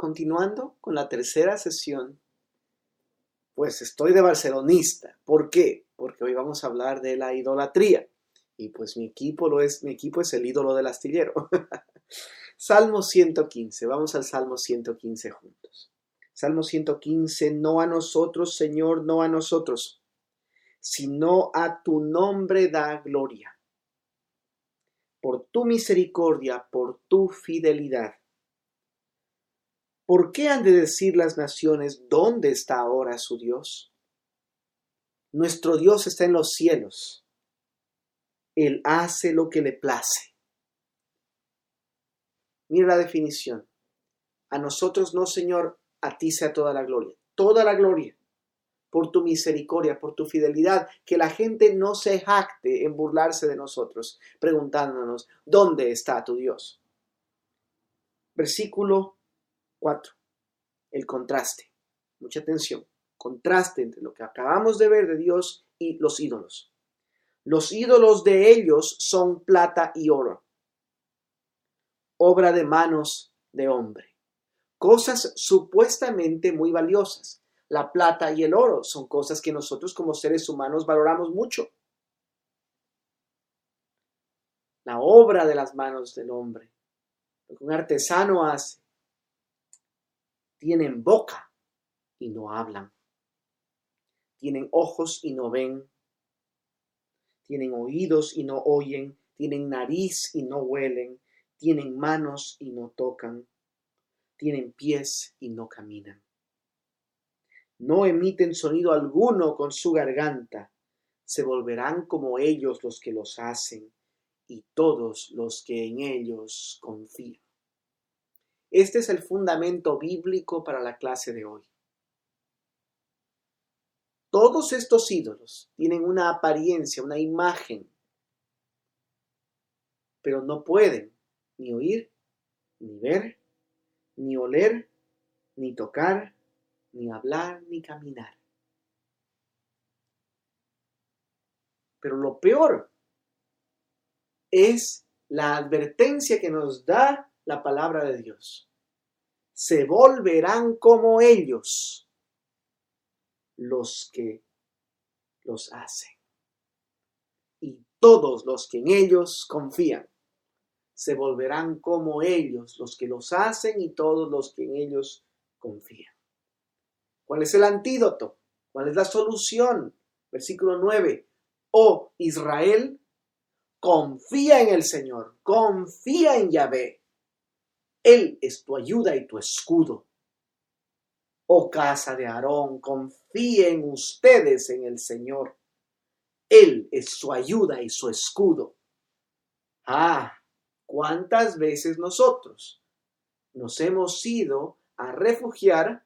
continuando con la tercera sesión, pues estoy de barcelonista. ¿Por qué? Porque hoy vamos a hablar de la idolatría. Y pues mi equipo lo es, mi equipo es el ídolo del astillero. Salmo 115, vamos al Salmo 115 juntos. Salmo 115, no a nosotros, Señor, no a nosotros, sino a tu nombre da gloria. Por tu misericordia, por tu fidelidad. ¿Por qué han de decir las naciones dónde está ahora su Dios? Nuestro Dios está en los cielos. Él hace lo que le place. Mira la definición. A nosotros no, Señor, a ti sea toda la gloria. Toda la gloria por tu misericordia, por tu fidelidad, que la gente no se jacte en burlarse de nosotros, preguntándonos, ¿dónde está tu Dios? Versículo 4. El contraste. Mucha atención. Contraste entre lo que acabamos de ver de Dios y los ídolos. Los ídolos de ellos son plata y oro, obra de manos de hombre, cosas supuestamente muy valiosas. La plata y el oro son cosas que nosotros como seres humanos valoramos mucho. La obra de las manos del hombre, lo que un artesano hace, tienen boca y no hablan. Tienen ojos y no ven. Tienen oídos y no oyen. Tienen nariz y no huelen. Tienen manos y no tocan. Tienen pies y no caminan. No emiten sonido alguno con su garganta. Se volverán como ellos los que los hacen y todos los que en ellos confían. Este es el fundamento bíblico para la clase de hoy. Todos estos ídolos tienen una apariencia, una imagen, pero no pueden ni oír, ni ver, ni oler, ni tocar, ni hablar, ni caminar. Pero lo peor es la advertencia que nos da la palabra de Dios. Se volverán como ellos los que los hacen. Y todos los que en ellos confían se volverán como ellos los que los hacen y todos los que en ellos confían. ¿Cuál es el antídoto? ¿Cuál es la solución? Versículo 9. Oh Israel, confía en el Señor, confía en Yahvé él es tu ayuda y tu escudo. Oh casa de Aarón, confíen ustedes en el Señor. Él es su ayuda y su escudo. Ah, ¿cuántas veces nosotros nos hemos ido a refugiar?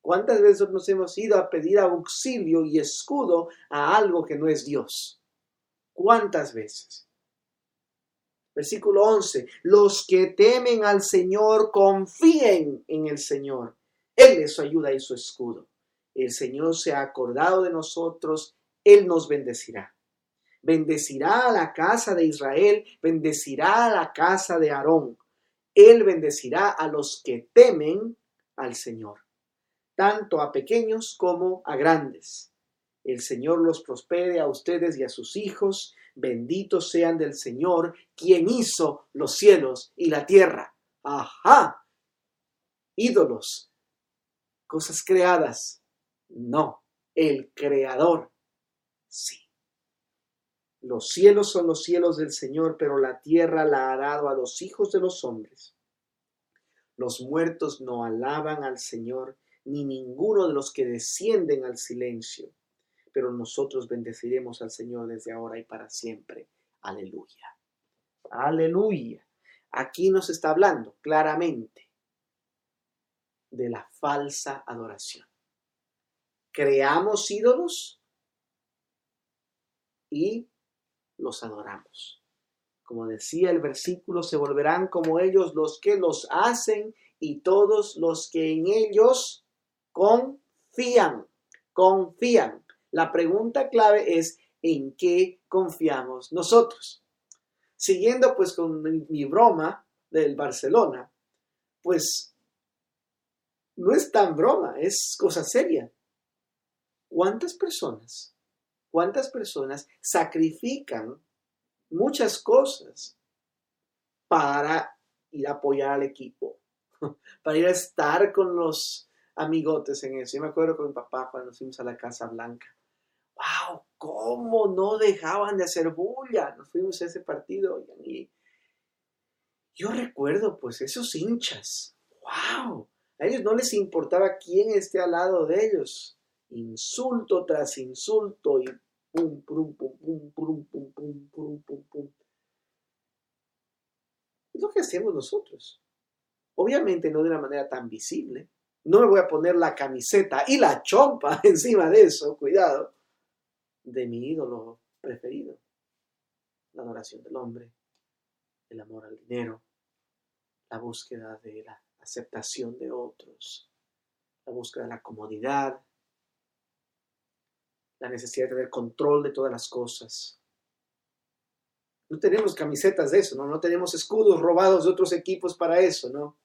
¿Cuántas veces nos hemos ido a pedir auxilio y escudo a algo que no es Dios? ¿Cuántas veces? Versículo 11, los que temen al Señor confíen en el Señor. Él es su ayuda y su escudo. El Señor se ha acordado de nosotros, Él nos bendecirá. Bendecirá a la casa de Israel, bendecirá a la casa de Aarón. Él bendecirá a los que temen al Señor, tanto a pequeños como a grandes. El Señor los prospere a ustedes y a sus hijos benditos sean del Señor, quien hizo los cielos y la tierra. Ajá. Ídolos, cosas creadas. No, el creador. Sí. Los cielos son los cielos del Señor, pero la tierra la ha dado a los hijos de los hombres. Los muertos no alaban al Señor, ni ninguno de los que descienden al silencio pero nosotros bendeciremos al Señor desde ahora y para siempre. Aleluya. Aleluya. Aquí nos está hablando claramente de la falsa adoración. Creamos ídolos y los adoramos. Como decía el versículo, se volverán como ellos los que los hacen y todos los que en ellos confían, confían. La pregunta clave es ¿en qué confiamos nosotros? Siguiendo pues con mi broma del Barcelona, pues no es tan broma, es cosa seria. ¿Cuántas personas, cuántas personas sacrifican muchas cosas para ir a apoyar al equipo, para ir a estar con los amigotes en eso? Yo me acuerdo con mi papá cuando nos fuimos a la Casa Blanca. ¡Wow! ¿Cómo no dejaban de hacer bulla? Nos fuimos a ese partido y yo recuerdo pues esos hinchas. ¡Wow! A ellos no les importaba quién esté al lado de ellos. Insulto tras insulto y pum, pum, pum, pum, pum, pum, pum, pum, pum. Es lo que hacemos nosotros. Obviamente no de una manera tan visible. No me voy a poner la camiseta y la chompa encima de eso, cuidado, de mi ídolo preferido. La adoración del hombre, el amor al dinero, la búsqueda de la aceptación de otros, la búsqueda de la comodidad, la necesidad de tener control de todas las cosas. No tenemos camisetas de eso, ¿no? No tenemos escudos robados de otros equipos para eso, ¿no?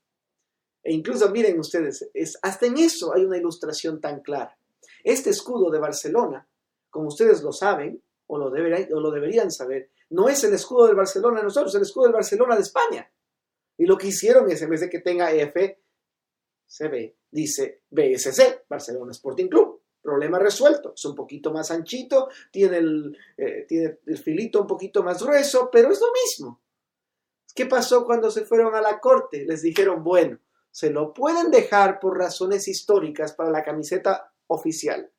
E incluso miren ustedes, es, hasta en eso hay una ilustración tan clara. Este escudo de Barcelona, como ustedes lo saben, o lo, deberían, o lo deberían saber, no es el escudo del Barcelona de nosotros, es el escudo del Barcelona de España. Y lo que hicieron es, en vez de que tenga F, se ve, dice BSC, Barcelona Sporting Club. Problema resuelto. Es un poquito más anchito, tiene el, eh, tiene el filito un poquito más grueso, pero es lo mismo. ¿Qué pasó cuando se fueron a la corte? Les dijeron, bueno, se lo pueden dejar por razones históricas para la camiseta oficial,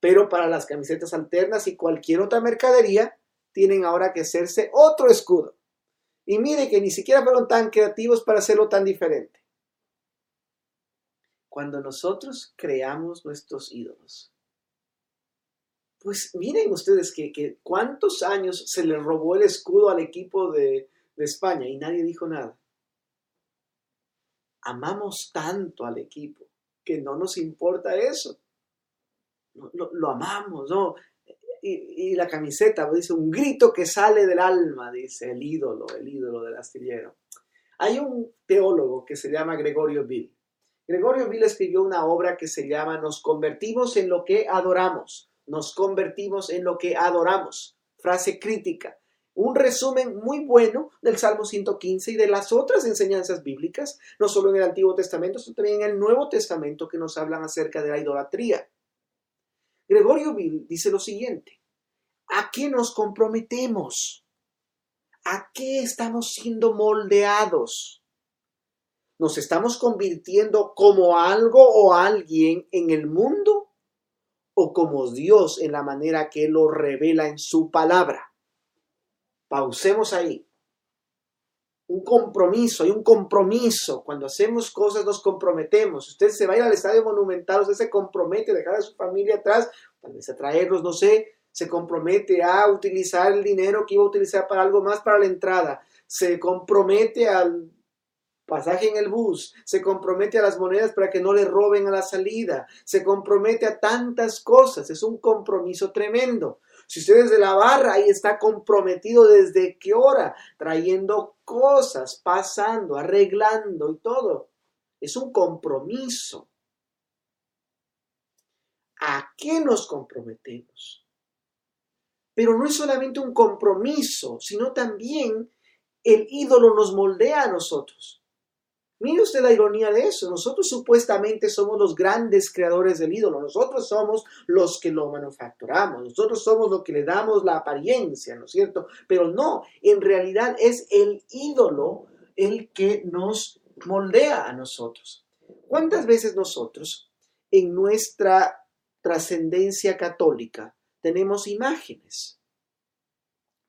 pero para las camisetas alternas y cualquier otra mercadería, tienen ahora que hacerse otro escudo. Y mire que ni siquiera fueron tan creativos para hacerlo tan diferente. Cuando nosotros creamos nuestros ídolos, pues miren ustedes que, cuántos años se le robó el escudo al equipo de, España y nadie dijo nada. Amamos tanto al equipo que no nos importa eso. Lo amamos, ¿no? y, la camiseta, dice un grito que sale del alma, dice el ídolo, el ídolo del astillero. Hay un teólogo que se llama Gregorio Bill. Gregorio Bill escribió una obra que se llama Nos convertimos en lo que adoramos. Nos convertimos en lo que adoramos. Frase crítica. Un resumen muy bueno del Salmo 115 y de las otras enseñanzas bíblicas, no solo en el Antiguo Testamento, sino también en el Nuevo Testamento que nos hablan acerca de la idolatría. Gregorio Bill dice lo siguiente, ¿a qué nos comprometemos? ¿A qué estamos siendo moldeados? ¿Nos estamos convirtiendo como algo o alguien en el mundo o como Dios en la manera que lo revela en su palabra? Pausemos ahí un compromiso, hay un compromiso. Cuando hacemos cosas nos comprometemos. Usted se va a ir al estadio monumental, usted se compromete a dejar a su familia atrás, tal vez a traerlos, no sé, se compromete a utilizar el dinero que iba a utilizar para algo más para la entrada, se compromete al pasaje en el bus, se compromete a las monedas para que no le roben a la salida, se compromete a tantas cosas, es un compromiso tremendo. Si usted es de la barra, ahí está comprometido desde qué hora, trayendo cosas, pasando, arreglando y todo. Es un compromiso. ¿A qué nos comprometemos? Pero no es solamente un compromiso, sino también el ídolo nos moldea a nosotros. Mire usted la ironía de eso. Nosotros supuestamente somos los grandes creadores del ídolo. Nosotros somos los que lo manufacturamos. Nosotros somos los que le damos la apariencia, ¿no es cierto? Pero no, en realidad es el ídolo el que nos moldea a nosotros. ¿Cuántas veces nosotros en nuestra trascendencia católica tenemos imágenes?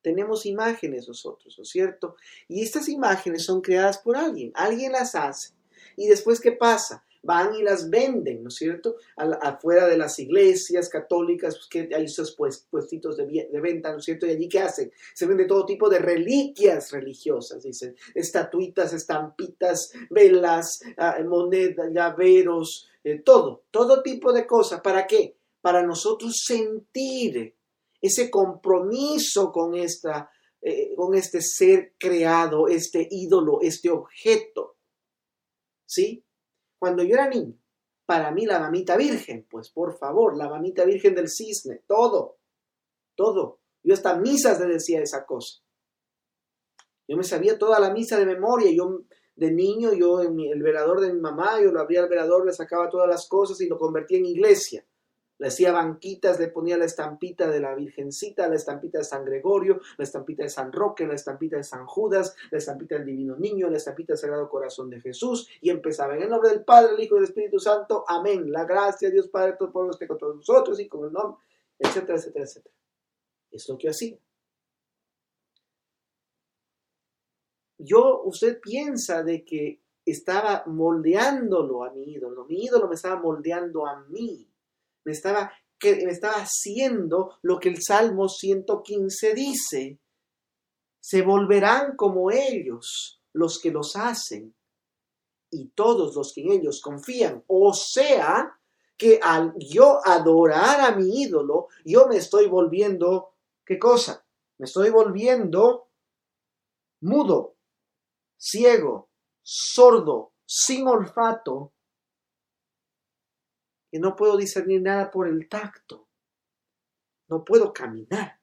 Tenemos imágenes nosotros, ¿no es cierto? Y estas imágenes son creadas por alguien, alguien las hace. Y después, ¿qué pasa? Van y las venden, ¿no es cierto? afuera de las iglesias católicas, pues que hay esos pues, puestitos de, venta, ¿no es cierto? Y allí, ¿qué hacen? Se vende todo tipo de reliquias religiosas, dicen, estatuitas, estampitas, velas, ah, monedas, llaveros, eh, todo, todo tipo de cosas. ¿Para qué? Para nosotros sentir ese compromiso con, esta, eh, con este ser creado, este ídolo, este objeto. ¿Sí? Cuando yo era niño, para mí la mamita virgen. Pues por favor, la mamita virgen del cisne, todo, todo. Yo hasta misas le decía esa cosa. Yo me sabía toda la misa de memoria. Yo de niño, yo en el velador de mi mamá, yo lo abría al velador, le sacaba todas las cosas y lo convertía en iglesia le hacía banquitas, le ponía la estampita de la Virgencita, la estampita de San Gregorio, la estampita de San Roque, la estampita de San Judas, la estampita del Divino Niño, la estampita del Sagrado Corazón de Jesús, y empezaba en el nombre del Padre, el Hijo y del Espíritu Santo, amén. La gracia de Dios Padre, todo pueblo esté con todos nosotros y con el nombre, etcétera, etcétera, etcétera. Es lo que hacía. Yo, usted piensa de que estaba moldeándolo a mi ídolo, mi ídolo me estaba moldeando a mí me estaba, que, me estaba haciendo lo que el Salmo 115 dice. Se volverán como ellos los que los hacen y todos los que en ellos confían. O sea, que al yo adorar a mi ídolo, yo me estoy volviendo, ¿qué cosa? Me estoy volviendo mudo, ciego, sordo, sin olfato, y no puedo discernir nada por el tacto. No puedo caminar.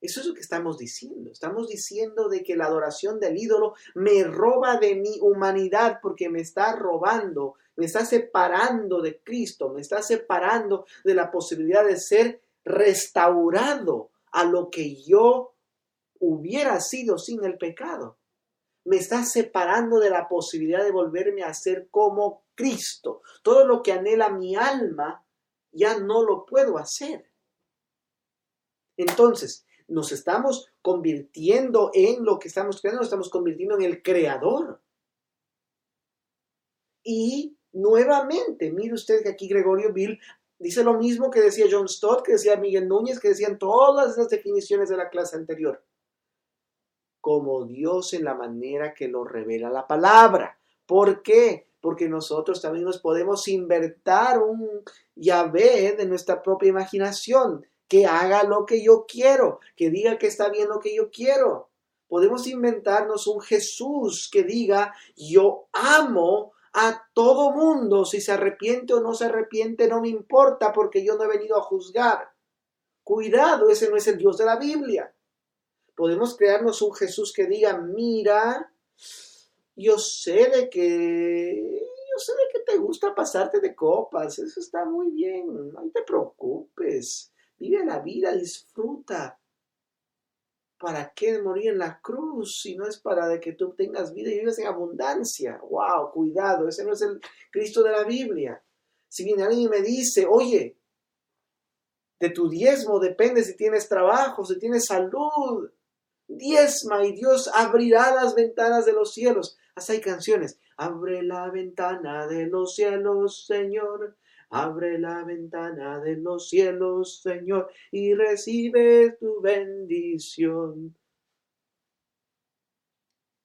Eso es lo que estamos diciendo. Estamos diciendo de que la adoración del ídolo me roba de mi humanidad porque me está robando, me está separando de Cristo, me está separando de la posibilidad de ser restaurado a lo que yo hubiera sido sin el pecado me está separando de la posibilidad de volverme a ser como Cristo. Todo lo que anhela mi alma, ya no lo puedo hacer. Entonces, nos estamos convirtiendo en lo que estamos creando, nos estamos convirtiendo en el creador. Y nuevamente, mire usted que aquí Gregorio Bill dice lo mismo que decía John Stott, que decía Miguel Núñez, que decían todas esas definiciones de la clase anterior como Dios en la manera que lo revela la palabra. ¿Por qué? Porque nosotros también nos podemos invertir un Yahvé de nuestra propia imaginación, que haga lo que yo quiero, que diga que está bien lo que yo quiero. Podemos inventarnos un Jesús que diga, yo amo a todo mundo, si se arrepiente o no se arrepiente, no me importa porque yo no he venido a juzgar. Cuidado, ese no es el Dios de la Biblia podemos crearnos un Jesús que diga, mira, yo sé de que, yo sé de que te gusta pasarte de copas, eso está muy bien, no te preocupes, vive la vida, disfruta. ¿Para qué morir en la cruz si no es para de que tú tengas vida y vivas en abundancia? ¡Wow! Cuidado, ese no es el Cristo de la Biblia. Si viene alguien y me dice, oye, de tu diezmo depende si tienes trabajo, si tienes salud, diezma y Dios abrirá las ventanas de los cielos. Hasta hay canciones. Abre la ventana de los cielos, Señor. Abre la ventana de los cielos, Señor, y recibe tu bendición.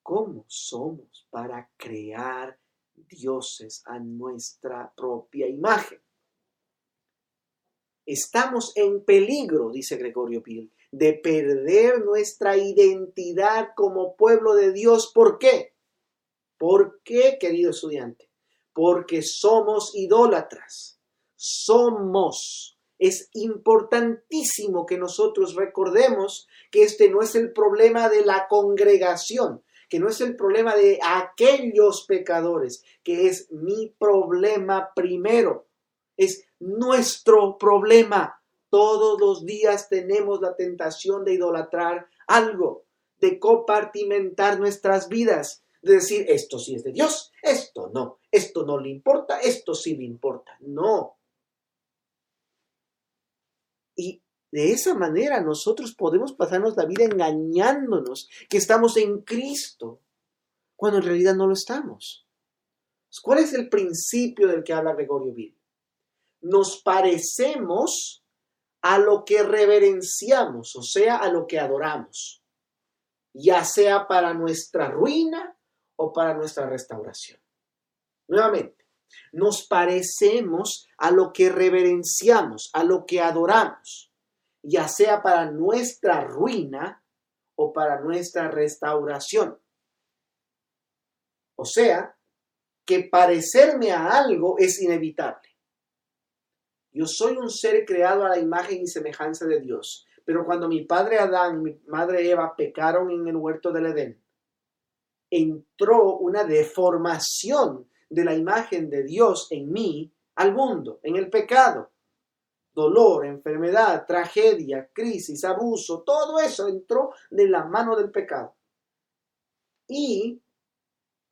¿Cómo somos para crear dioses a nuestra propia imagen? Estamos en peligro, dice Gregorio Pil, de perder nuestra identidad como pueblo de Dios. ¿Por qué? ¿Por qué, querido estudiante? Porque somos idólatras. Somos. Es importantísimo que nosotros recordemos que este no es el problema de la congregación, que no es el problema de aquellos pecadores, que es mi problema primero. Es nuestro problema. Todos los días tenemos la tentación de idolatrar algo, de compartimentar nuestras vidas, de decir, esto sí es de Dios, esto no, esto no le importa, esto sí le importa. No. Y de esa manera nosotros podemos pasarnos la vida engañándonos que estamos en Cristo, cuando en realidad no lo estamos. ¿Cuál es el principio del que habla Gregorio Bill? Nos parecemos a lo que reverenciamos, o sea, a lo que adoramos, ya sea para nuestra ruina o para nuestra restauración. Nuevamente, nos parecemos a lo que reverenciamos, a lo que adoramos, ya sea para nuestra ruina o para nuestra restauración. O sea, que parecerme a algo es inevitable. Yo soy un ser creado a la imagen y semejanza de Dios. Pero cuando mi padre Adán y mi madre Eva pecaron en el huerto del Edén, entró una deformación de la imagen de Dios en mí al mundo, en el pecado. Dolor, enfermedad, tragedia, crisis, abuso, todo eso entró de la mano del pecado. Y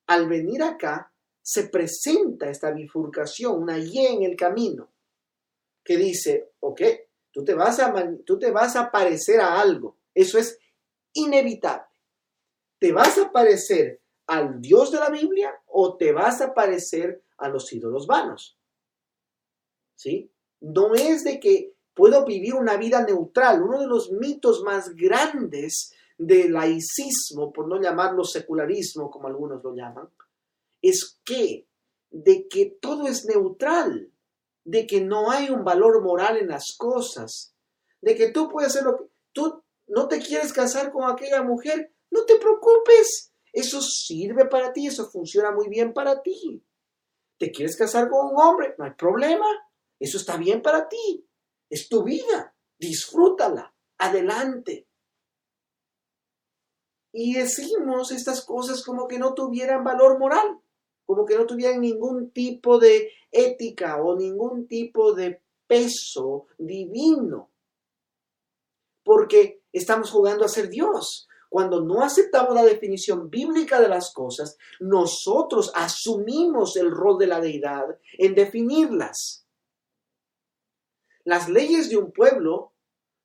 al venir acá, se presenta esta bifurcación, una Y en el camino, que dice, ok, tú te vas a, tú te vas a parecer a algo, eso es inevitable. Te vas a parecer al Dios de la Biblia o te vas a parecer a los ídolos vanos. ¿Sí? No es de que puedo vivir una vida neutral. Uno de los mitos más grandes del laicismo, por no llamarlo secularismo como algunos lo llaman, es que de que todo es neutral, de que no hay un valor moral en las cosas, de que tú puedes hacer lo que tú no te quieres casar con aquella mujer, no te preocupes, eso sirve para ti, eso funciona muy bien para ti. ¿Te quieres casar con un hombre? No hay problema, eso está bien para ti, es tu vida, disfrútala, adelante. Y decimos estas cosas como que no tuvieran valor moral como que no tuvieran ningún tipo de ética o ningún tipo de peso divino. Porque estamos jugando a ser Dios. Cuando no aceptamos la definición bíblica de las cosas, nosotros asumimos el rol de la deidad en definirlas. Las leyes de un pueblo,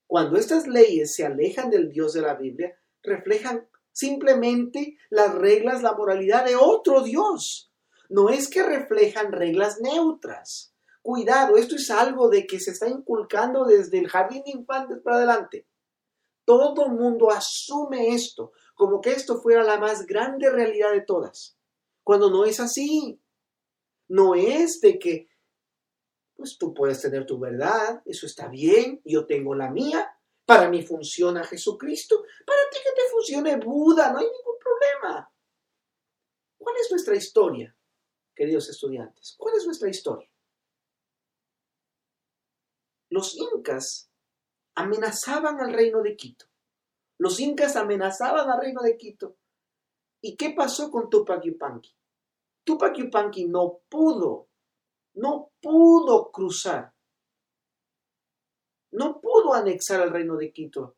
cuando estas leyes se alejan del Dios de la Biblia, reflejan simplemente las reglas, la moralidad de otro Dios no es que reflejan reglas neutras. Cuidado, esto es algo de que se está inculcando desde el jardín de infantes para adelante. Todo mundo asume esto como que esto fuera la más grande realidad de todas, cuando no es así. No es de que, pues tú puedes tener tu verdad, eso está bien, yo tengo la mía, para mí funciona Jesucristo, para ti que te funcione Buda, no hay ningún problema. ¿Cuál es nuestra historia? Queridos estudiantes. ¿Cuál es nuestra historia? Los incas amenazaban al reino de Quito. Los incas amenazaban al reino de Quito. ¿Y qué pasó con Tupac Yupanqui? Tupac Yupanqui no pudo, no pudo cruzar, no pudo anexar al reino de Quito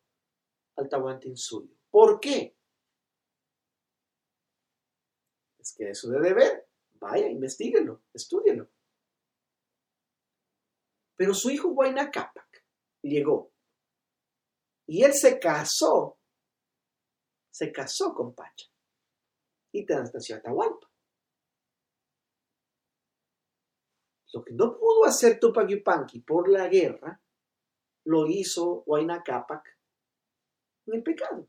al Tahuantinsuyo. ¿Por qué? Es que eso de deber. Vaya, investiguenlo, estudienlo. Pero su hijo Huayna Capac llegó y él se casó, se casó con Pacha y nació Atahualpa. Lo que no pudo hacer Tupac Yupanqui por la guerra, lo hizo Huayna Capac en el pecado.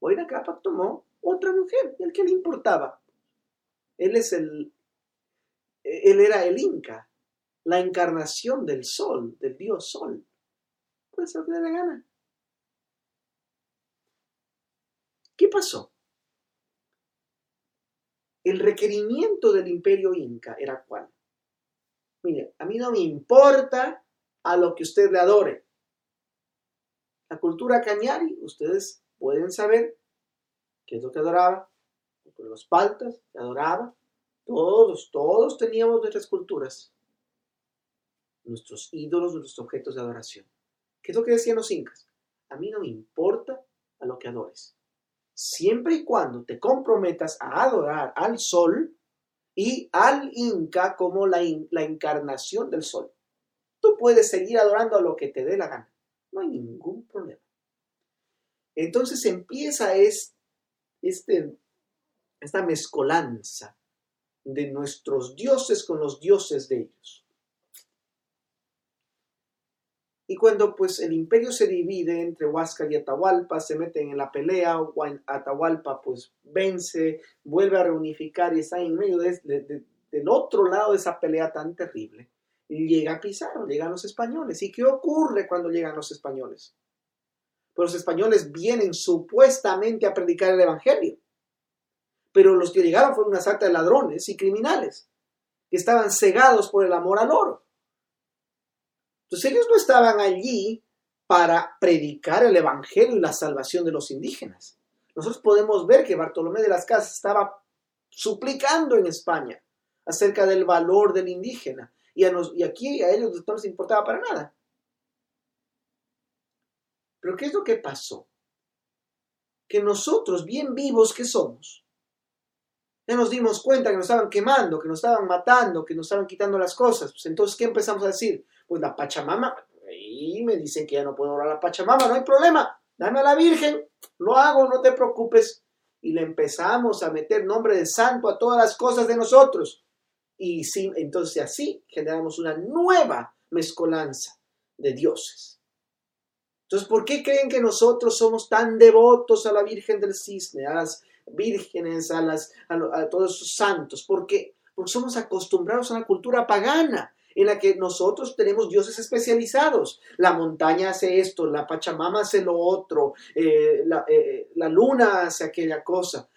Huayna Capac tomó otra mujer, el que le importaba. Él es el, él era el Inca, la encarnación del sol, del dios sol. Puede ser lo que le dé la gana. ¿Qué pasó? El requerimiento del imperio inca era cuál? Mire, a mí no me importa a lo que usted le adore. La cultura cañari, ustedes pueden saber qué es lo que adoraba los paltas, adoraba. Todos, todos teníamos nuestras culturas, nuestros ídolos, nuestros objetos de adoración. ¿Qué es lo que decían los incas? A mí no me importa a lo que adores. Siempre y cuando te comprometas a adorar al sol y al inca como la, la encarnación del sol. Tú puedes seguir adorando a lo que te dé la gana. No hay ningún problema. Entonces empieza este, este esta mezcolanza de nuestros dioses con los dioses de ellos. Y cuando pues el imperio se divide entre Huáscar y Atahualpa, se meten en la pelea, Atahualpa pues vence, vuelve a reunificar y está en medio del otro lado de esa pelea tan terrible. Llega Pizarro, llegan los españoles. ¿Y qué ocurre cuando llegan los españoles? Pues los españoles vienen supuestamente a predicar el Evangelio pero los que llegaron fueron una sarta de ladrones y criminales, que estaban cegados por el amor al oro. Entonces ellos no estaban allí para predicar el Evangelio y la salvación de los indígenas. Nosotros podemos ver que Bartolomé de las Casas estaba suplicando en España acerca del valor del indígena. Y, y aquí a ellos no les importaba para nada. Pero ¿qué es lo que pasó? Que nosotros, bien vivos que somos, ya nos dimos cuenta que nos estaban quemando, que nos estaban matando, que nos estaban quitando las cosas. Pues entonces, ¿qué empezamos a decir? Pues la Pachamama, y me dicen que ya no puedo orar a la Pachamama, no hay problema, dame a la Virgen, lo hago, no te preocupes. Y le empezamos a meter nombre de santo a todas las cosas de nosotros. Y sí, entonces así generamos una nueva mezcolanza de dioses. Entonces, ¿por qué creen que nosotros somos tan devotos a la Virgen del Cisne, a las vírgenes, a, las, a, todos esos santos? ¿Por qué? Porque somos acostumbrados a una cultura pagana en la que nosotros tenemos dioses especializados. La montaña hace esto, la Pachamama hace lo otro, eh, la, eh, la, luna hace aquella cosa.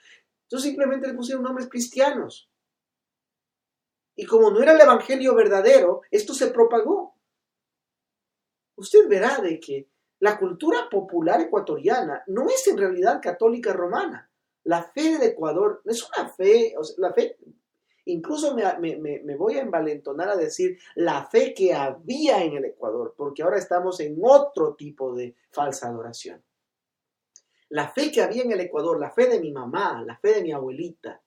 Entonces simplemente le pusieron nombres cristianos. Y como no era el Evangelio verdadero, esto se propagó. Usted verá de que la cultura popular ecuatoriana no es en realidad católica romana. La fe del Ecuador es una fe, la fe Incluso me, voy a envalentonar a decir la fe que había en el Ecuador, porque ahora estamos en otro tipo de falsa adoración. La fe que había en el Ecuador, la fe de mi mamá, la fe de mi abuelita,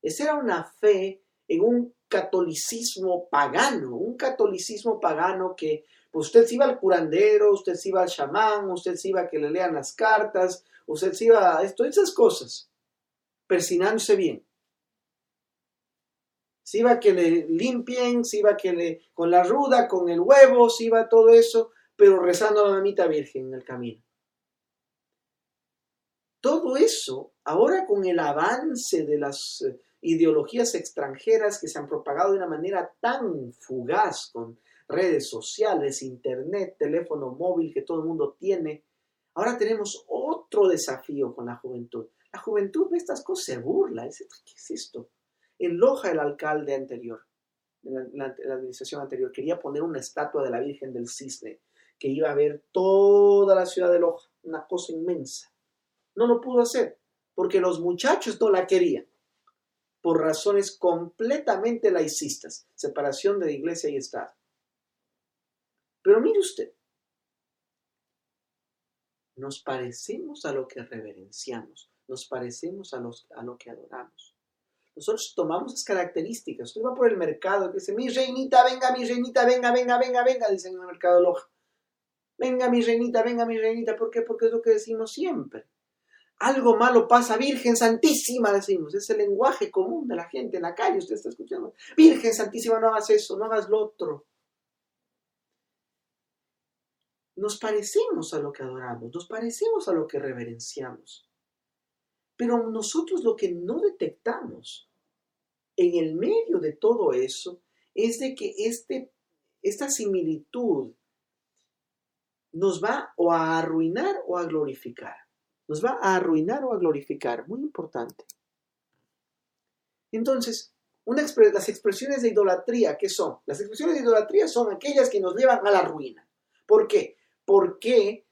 esa era una fe en un catolicismo pagano, un catolicismo pagano que pues usted se iba al curandero, usted se iba al chamán, usted se iba a que le lean las cartas, usted se iba a esto, esas cosas, persinándose bien si iba a que le limpien, si iba a que le, con la ruda, con el huevo, si iba todo eso, pero rezando a la mamita virgen en el camino. Todo eso, ahora con el avance de las eh, ideologías extranjeras que se han propagado de una manera tan fugaz con redes sociales, internet, teléfono móvil que todo el mundo tiene, ahora tenemos otro desafío con la juventud. La juventud ve estas cosas, se burla, ¿qué es esto? En Loja, el alcalde anterior, la, administración anterior, quería poner una estatua de la Virgen del Cisne que iba a ver toda la ciudad de Loja, una cosa inmensa. No lo pudo hacer porque los muchachos no la querían por razones completamente laicistas, separación de iglesia y Estado. Pero mire usted, nos parecemos a lo que reverenciamos, nos parecemos a, los, a lo que adoramos. Nosotros tomamos esas características. Usted va por el mercado que dice, mi reinita, venga, mi reinita, venga, venga, venga, venga, dicen en el mercado Loja. Venga, mi reinita, venga, mi reinita. ¿Por qué? Porque es lo que decimos siempre. Algo malo pasa, Virgen Santísima, decimos. Es el lenguaje común de la gente en la calle. Usted está escuchando. Virgen Santísima, no hagas eso, no hagas lo otro. Nos parecemos a lo que adoramos, nos parecemos a lo que reverenciamos. Pero nosotros lo que no detectamos en el medio de todo eso es de que este, esta similitud nos va o a arruinar o a glorificar. Nos va a arruinar o a glorificar. Muy importante. Entonces, las expresiones de idolatría, ¿qué son? Las expresiones de idolatría son aquellas que nos llevan a la ruina. ¿Por qué? Porque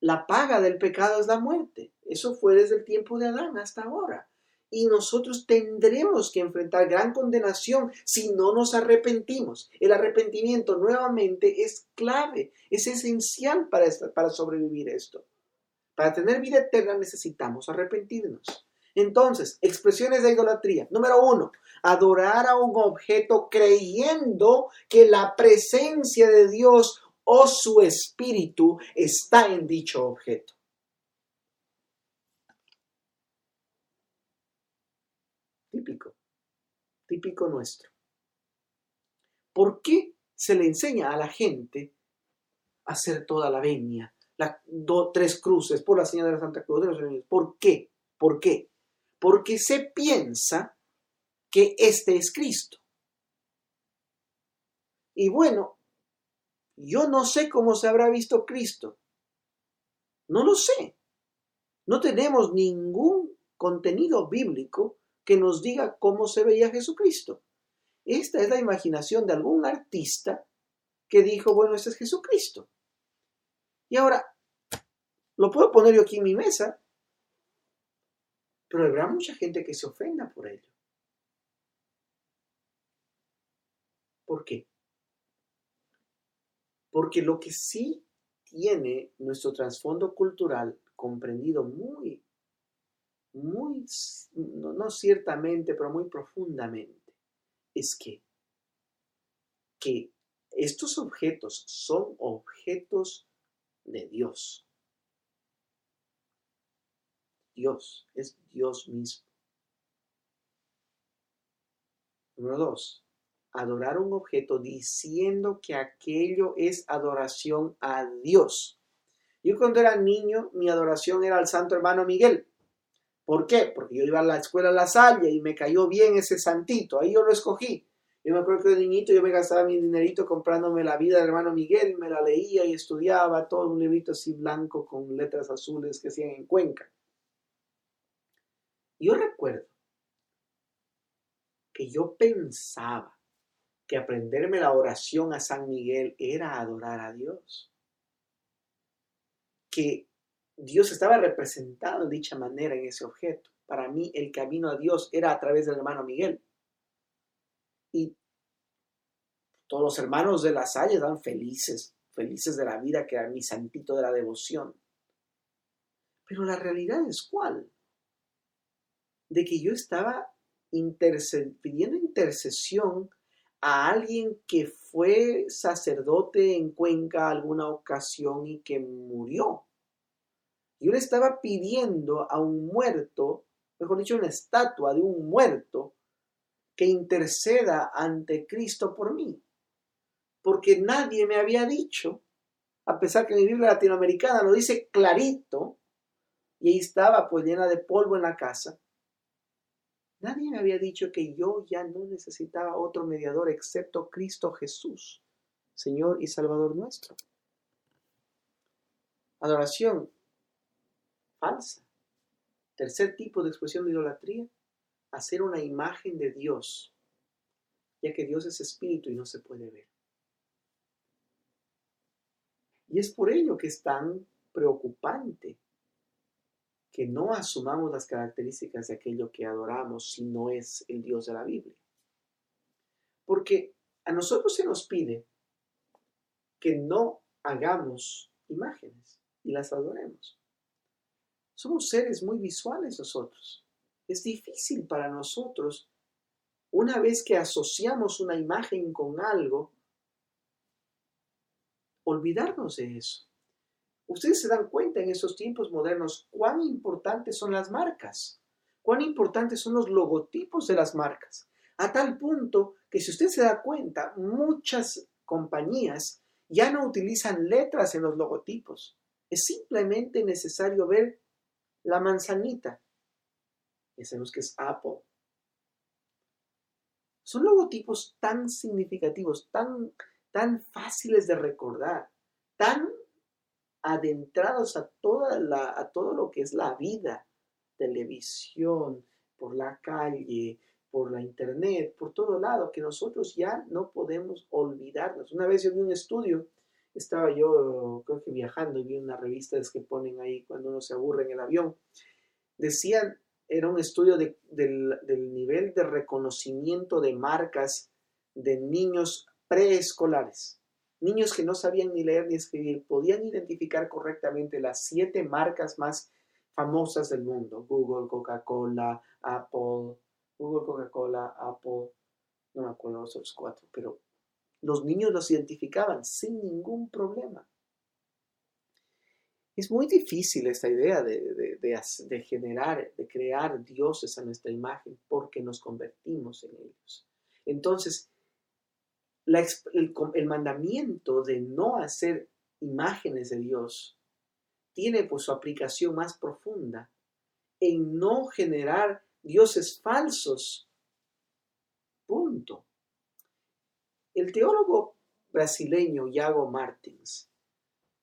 la paga del pecado es la muerte. Eso fue desde el tiempo de Adán hasta ahora y nosotros tendremos que enfrentar gran condenación si no nos arrepentimos. El arrepentimiento nuevamente es clave, es esencial para, para sobrevivir esto. Para tener vida eterna necesitamos arrepentirnos. Entonces, expresiones de idolatría. Número uno, adorar a un objeto creyendo que la presencia de Dios o su espíritu está en dicho objeto. típico nuestro. ¿Por qué se le enseña a la gente a hacer toda la venia, las tres cruces por la señal de la Santa Cruz de los ¿Por qué? ¿Por qué? Porque se piensa que este es Cristo. Y bueno, yo no sé cómo se habrá visto Cristo. No lo sé. No tenemos ningún contenido bíblico que nos diga cómo se veía Jesucristo. Esta es la imaginación de algún artista que dijo, bueno, este es Jesucristo. Y ahora, lo puedo poner yo aquí en mi mesa, pero habrá mucha gente que se ofenda por ello. ¿Por qué? Porque lo que sí tiene nuestro trasfondo cultural comprendido muy, muy, no, ciertamente, pero muy profundamente, es que, que estos objetos son objetos de Dios. Dios es Dios mismo. Número dos, adorar un objeto diciendo que aquello es adoración a Dios. Yo cuando era niño, mi adoración era al santo hermano Miguel. ¿Por qué? Porque yo iba a la escuela La Salle y me cayó bien ese santito, ahí yo lo escogí. Yo me acuerdo que de niñito yo me gastaba mi dinerito comprándome la vida del hermano Miguel, me la leía y estudiaba, todo un librito así blanco con letras azules que hacían en Cuenca. Yo recuerdo que yo pensaba que aprenderme la oración a San Miguel era adorar a Dios. Que Dios estaba representado de dicha manera en ese objeto. Para mí el camino a Dios era a través del hermano Miguel. Y todos los hermanos de la Salle estaban felices, felices de la vida que era mi santito de la devoción. Pero la realidad es cuál? De que yo estaba pidiendo intercesión a alguien que fue sacerdote en Cuenca alguna ocasión y que murió. Yo le estaba pidiendo a un muerto, mejor dicho, una estatua de un muerto, que interceda ante Cristo por mí. Porque nadie me había dicho, a pesar que mi Biblia latinoamericana lo dice clarito, y ahí estaba pues llena de polvo en la casa, Nadie me había dicho que yo ya no necesitaba otro mediador excepto Cristo Jesús, Señor y Salvador nuestro. Adoración falsa. Tercer tipo de expresión de idolatría, hacer una imagen de Dios, ya que Dios es espíritu y no se puede ver. Y es por ello que es tan preocupante que no asumamos las características de aquello que adoramos si no es el Dios de la Biblia. Porque a nosotros se nos pide que no hagamos imágenes y las adoremos. Somos seres muy visuales nosotros. Es difícil para nosotros, una vez que asociamos una imagen con algo, olvidarnos de eso. Ustedes se dan cuenta en esos tiempos modernos cuán importantes son las marcas, cuán importantes son los logotipos de las marcas, a tal punto que si usted se da cuenta, muchas compañías ya no utilizan letras en los logotipos. Es simplemente necesario ver la manzanita. Y sabemos que es Apple. Son logotipos tan significativos, tan, tan fáciles de recordar, tan adentrados a, toda la, a todo lo que es la vida, televisión, por la calle, por la internet, por todo lado, que nosotros ya no podemos olvidarnos. Una vez yo vi un estudio, estaba yo creo que viajando y vi una revista que ponen ahí cuando uno se aburre en el avión, decían, era un estudio del, del nivel de reconocimiento de marcas de niños preescolares. Niños que no sabían ni leer ni escribir podían identificar correctamente las siete marcas más famosas del mundo. Google, Coca-Cola, Apple, Google, Coca-Cola, Apple, no me acuerdo los otros cuatro, pero los niños los identificaban sin ningún problema. Es muy difícil esta idea de, de, generar, de crear dioses a nuestra imagen porque nos convertimos en ellos. Entonces, el, mandamiento de no hacer imágenes de Dios tiene pues su aplicación más profunda en no generar dioses falsos. Punto. El teólogo brasileño Iago Martins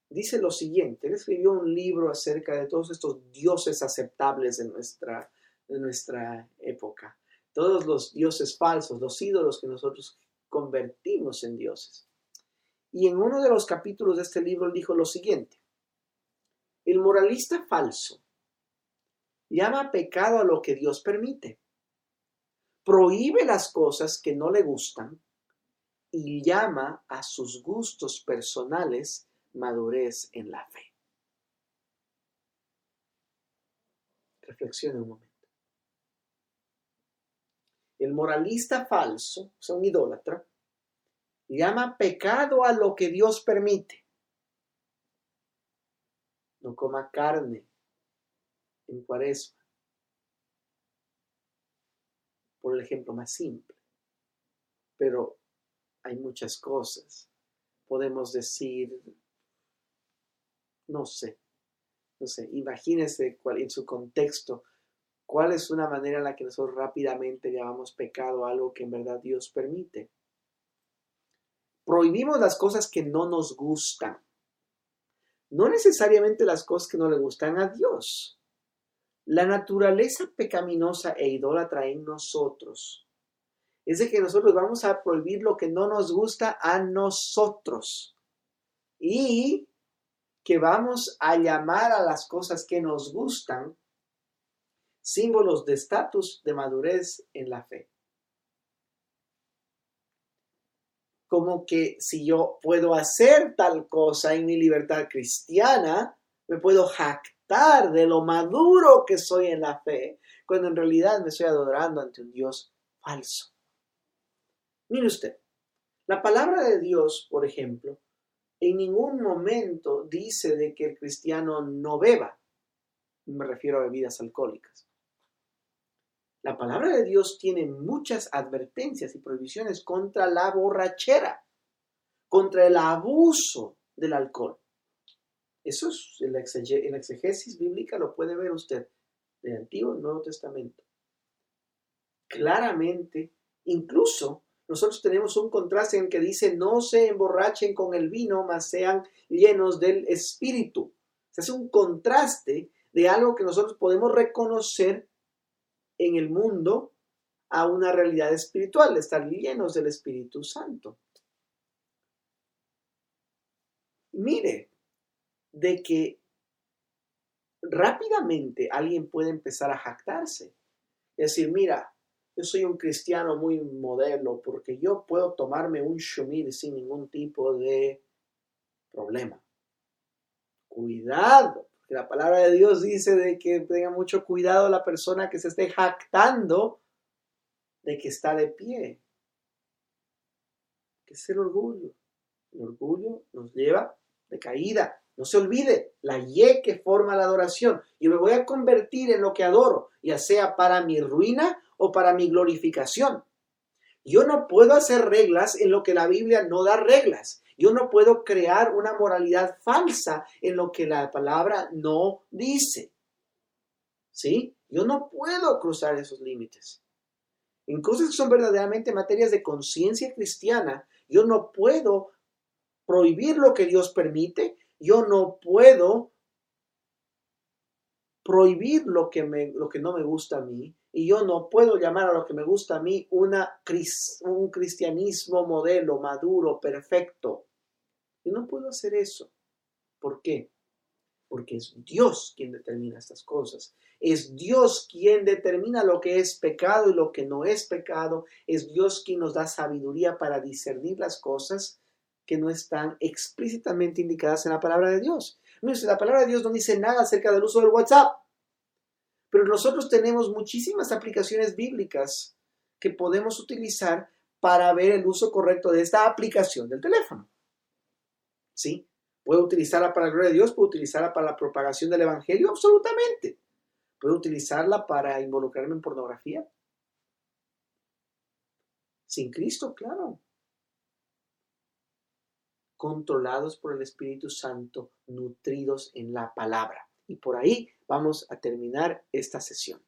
dice lo siguiente, él escribió un libro acerca de todos estos dioses aceptables de nuestra de nuestra época. Todos los dioses falsos, los ídolos que nosotros convertimos en dioses. Y en uno de los capítulos de este libro él dijo lo siguiente. El moralista falso llama pecado a lo que Dios permite. Prohíbe las cosas que no le gustan y llama a sus gustos personales madurez en la fe. Reflexione un momento. El moralista falso, o un idólatra, llama pecado a lo que Dios permite. No coma carne en cuaresma. Por el ejemplo más simple. Pero hay muchas cosas. Podemos decir, no sé, no sé, imagínense en su contexto, cuál es una manera en la que nosotros rápidamente llamamos pecado algo que en verdad Dios permite. Prohibimos las cosas que no nos gustan. No necesariamente las cosas que no le gustan a Dios. La naturaleza pecaminosa e idólatra en nosotros es de que nosotros vamos a prohibir lo que no nos gusta a nosotros y que vamos a llamar a las cosas que nos gustan símbolos de estatus de madurez en la fe. Como que si yo puedo hacer tal cosa en mi libertad cristiana, me puedo jactar de lo maduro que soy en la fe, cuando en realidad me estoy adorando ante un Dios falso. Mire usted, la palabra de Dios, por ejemplo, en ningún momento dice de que el cristiano no beba. Me refiero a bebidas alcohólicas. La palabra de Dios tiene muchas advertencias y prohibiciones contra la borrachera, contra el abuso del alcohol. Eso es en la exegesis bíblica, lo puede ver usted, del Antiguo y Nuevo Testamento. Claramente, incluso nosotros tenemos un contraste en que dice, no se emborrachen con el vino, mas sean llenos del Espíritu. Se hace un contraste de algo que nosotros podemos reconocer en el mundo a una realidad espiritual, estar llenos del Espíritu Santo. Mire, de que rápidamente alguien puede empezar a jactarse. Es decir, mira, yo soy un cristiano muy modelo porque yo puedo tomarme un shumir sin ningún tipo de problema. Cuidado, la palabra de Dios dice de que tenga mucho cuidado la persona que se esté jactando de que está de pie. Que es el orgullo. El orgullo nos lleva de caída. No se olvide, la Y que forma la adoración. Yo me voy a convertir en lo que adoro, ya sea para mi ruina o para mi glorificación. Yo no puedo hacer reglas en lo que la Biblia no da reglas. Yo no puedo crear una moralidad falsa en lo que la palabra no dice. ¿Sí? Yo no puedo cruzar esos límites. En cosas que son verdaderamente materias de conciencia cristiana, yo no puedo prohibir lo que Dios permite, yo no puedo prohibir lo que, no me gusta a mí y yo no puedo llamar a lo que me gusta a mí una, un cristianismo modelo, maduro, perfecto. Yo no puedo hacer eso. ¿Por qué? Porque es Dios quien determina estas cosas. Es Dios quien determina lo que es pecado y lo que no es pecado. Es Dios quien nos da sabiduría para discernir las cosas que no están explícitamente indicadas en la palabra de Dios. la palabra de Dios no dice nada acerca del uso del WhatsApp, pero nosotros tenemos muchísimas aplicaciones bíblicas que podemos utilizar para ver el uso correcto de esta aplicación del teléfono. ¿Sí? ¿Puedo utilizarla para la gloria de Dios? ¿Puedo utilizarla para la propagación del Evangelio? Absolutamente. ¿Puedo utilizarla para involucrarme en pornografía? Sin Cristo, claro controlados por el Espíritu Santo, nutridos en la palabra. Y por ahí vamos a terminar esta sesión.